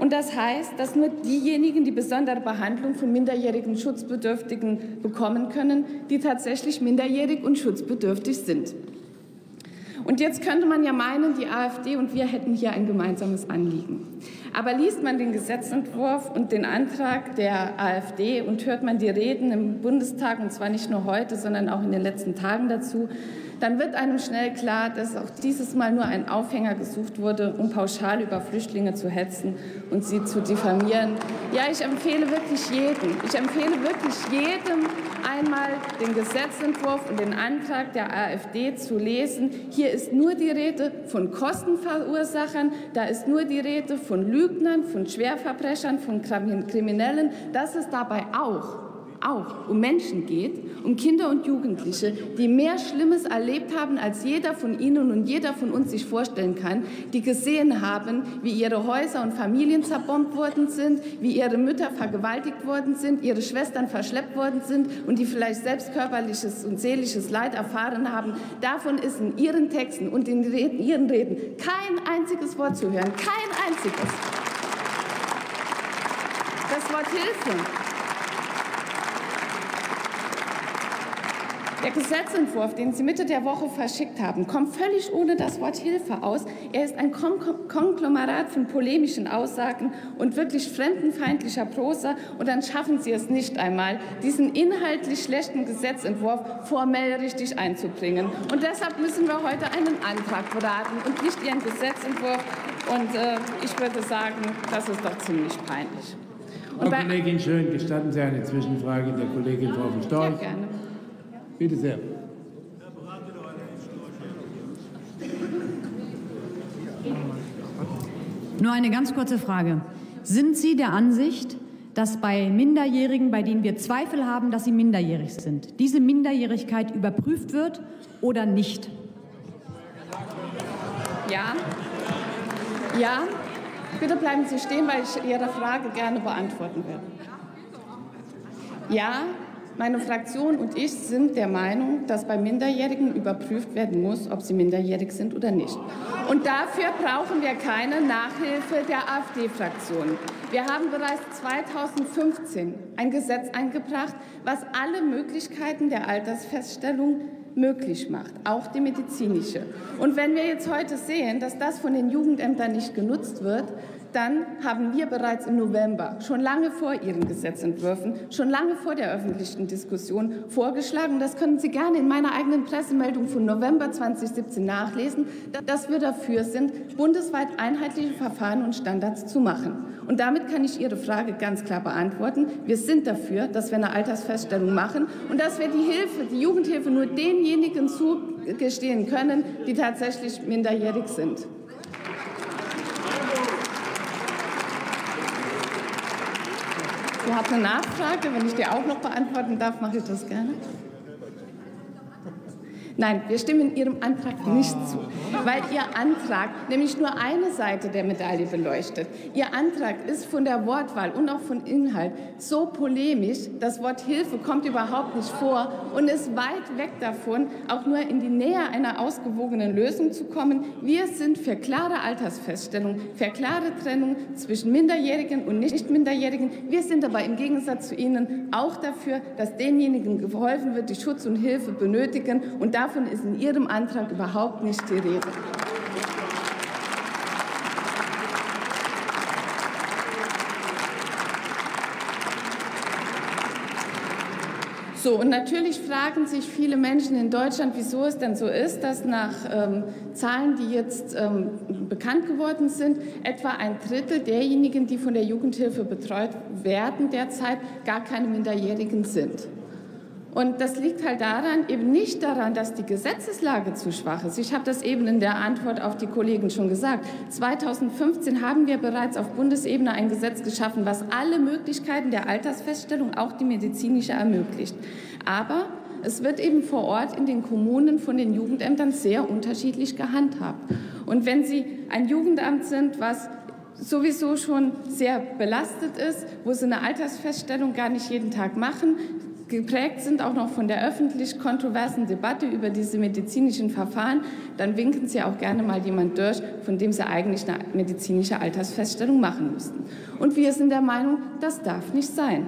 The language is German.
Und das heißt, dass nur diejenigen die besondere Behandlung von minderjährigen Schutzbedürftigen bekommen können, die tatsächlich minderjährig und schutzbedürftig sind. Und jetzt könnte man ja meinen, die AfD und wir hätten hier ein gemeinsames Anliegen. Aber liest man den Gesetzentwurf und den Antrag der AfD und hört man die Reden im Bundestag, und zwar nicht nur heute, sondern auch in den letzten Tagen dazu, dann wird einem schnell klar, dass auch dieses Mal nur ein Aufhänger gesucht wurde, um pauschal über Flüchtlinge zu hetzen und sie zu diffamieren. Ja, ich empfehle wirklich jedem, ich empfehle wirklich jedem einmal den Gesetzentwurf und den Antrag der AfD zu lesen. Hier ist nur die Rede von Kostenverursachern, da ist nur die Rede von Lügnern, von Schwerverbrechern, von Kriminellen. Das ist dabei auch auch um Menschen geht, um Kinder und Jugendliche, die mehr Schlimmes erlebt haben, als jeder von Ihnen und jeder von uns sich vorstellen kann, die gesehen haben, wie ihre Häuser und Familien zerbombt worden sind, wie ihre Mütter vergewaltigt worden sind, ihre Schwestern verschleppt worden sind und die vielleicht selbst körperliches und seelisches Leid erfahren haben. Davon ist in Ihren Texten und in Ihren Reden kein einziges Wort zu hören, kein einziges. Das Wort Hilfe Der Gesetzentwurf, den Sie Mitte der Woche verschickt haben, kommt völlig ohne das Wort Hilfe aus. Er ist ein Konglomerat von polemischen Aussagen und wirklich fremdenfeindlicher Prosa. Und dann schaffen Sie es nicht einmal, diesen inhaltlich schlechten Gesetzentwurf formell richtig einzubringen. Und deshalb müssen wir heute einen Antrag beraten und nicht Ihren Gesetzentwurf. Und äh, ich würde sagen, das ist doch ziemlich peinlich. Und Frau Kollegin Schön, gestatten Sie eine Zwischenfrage der Kollegin Frau Storch? Ja, gerne. Bitte sehr. Nur eine ganz kurze Frage. Sind Sie der Ansicht, dass bei Minderjährigen, bei denen wir Zweifel haben, dass sie minderjährig sind, diese Minderjährigkeit überprüft wird oder nicht? Ja. Ja. Bitte bleiben Sie stehen, weil ich Ihre Frage gerne beantworten werde. Ja, meine Fraktion und ich sind der Meinung, dass bei Minderjährigen überprüft werden muss, ob sie minderjährig sind oder nicht. Und dafür brauchen wir keine Nachhilfe der AfD-Fraktion. Wir haben bereits 2015 ein Gesetz eingebracht, was alle Möglichkeiten der Altersfeststellung möglich macht, auch die medizinische. Und wenn wir jetzt heute sehen, dass das von den Jugendämtern nicht genutzt wird, dann haben wir bereits im November, schon lange vor Ihren Gesetzentwürfen, schon lange vor der öffentlichen Diskussion vorgeschlagen, das können Sie gerne in meiner eigenen Pressemeldung von November 2017 nachlesen, dass wir dafür sind, bundesweit einheitliche Verfahren und Standards zu machen. Und damit kann ich Ihre Frage ganz klar beantworten. Wir sind dafür, dass wir eine Altersfeststellung machen und dass wir die Hilfe, die Jugendhilfe nur denjenigen zugestehen können, die tatsächlich minderjährig sind. Du hast eine Nachfrage, wenn ich dir auch noch beantworten darf, mache ich das gerne. Nein, wir stimmen Ihrem Antrag nicht zu, weil Ihr Antrag nämlich nur eine Seite der Medaille beleuchtet. Ihr Antrag ist von der Wortwahl und auch von Inhalt so polemisch, das Wort Hilfe kommt überhaupt nicht vor und ist weit weg davon, auch nur in die Nähe einer ausgewogenen Lösung zu kommen. Wir sind für klare Altersfeststellung, für klare Trennung zwischen Minderjährigen und Nicht-Minderjährigen. Wir sind aber im Gegensatz zu Ihnen auch dafür, dass denjenigen geholfen wird, die Schutz und Hilfe benötigen und dafür Davon ist in Ihrem Antrag überhaupt nicht die Rede. So, und natürlich fragen sich viele Menschen in Deutschland, wieso es denn so ist, dass nach ähm, Zahlen, die jetzt ähm, bekannt geworden sind, etwa ein Drittel derjenigen, die von der Jugendhilfe betreut werden, derzeit gar keine Minderjährigen sind. Und das liegt halt daran, eben nicht daran, dass die Gesetzeslage zu schwach ist. Ich habe das eben in der Antwort auf die Kollegen schon gesagt. 2015 haben wir bereits auf Bundesebene ein Gesetz geschaffen, was alle Möglichkeiten der Altersfeststellung, auch die medizinische, ermöglicht. Aber es wird eben vor Ort in den Kommunen von den Jugendämtern sehr unterschiedlich gehandhabt. Und wenn Sie ein Jugendamt sind, was sowieso schon sehr belastet ist, wo sie eine Altersfeststellung gar nicht jeden Tag machen, geprägt sind auch noch von der öffentlich kontroversen Debatte über diese medizinischen Verfahren, dann winken Sie auch gerne mal jemand durch, von dem Sie eigentlich eine medizinische Altersfeststellung machen müssten. Und wir sind der Meinung, das darf nicht sein.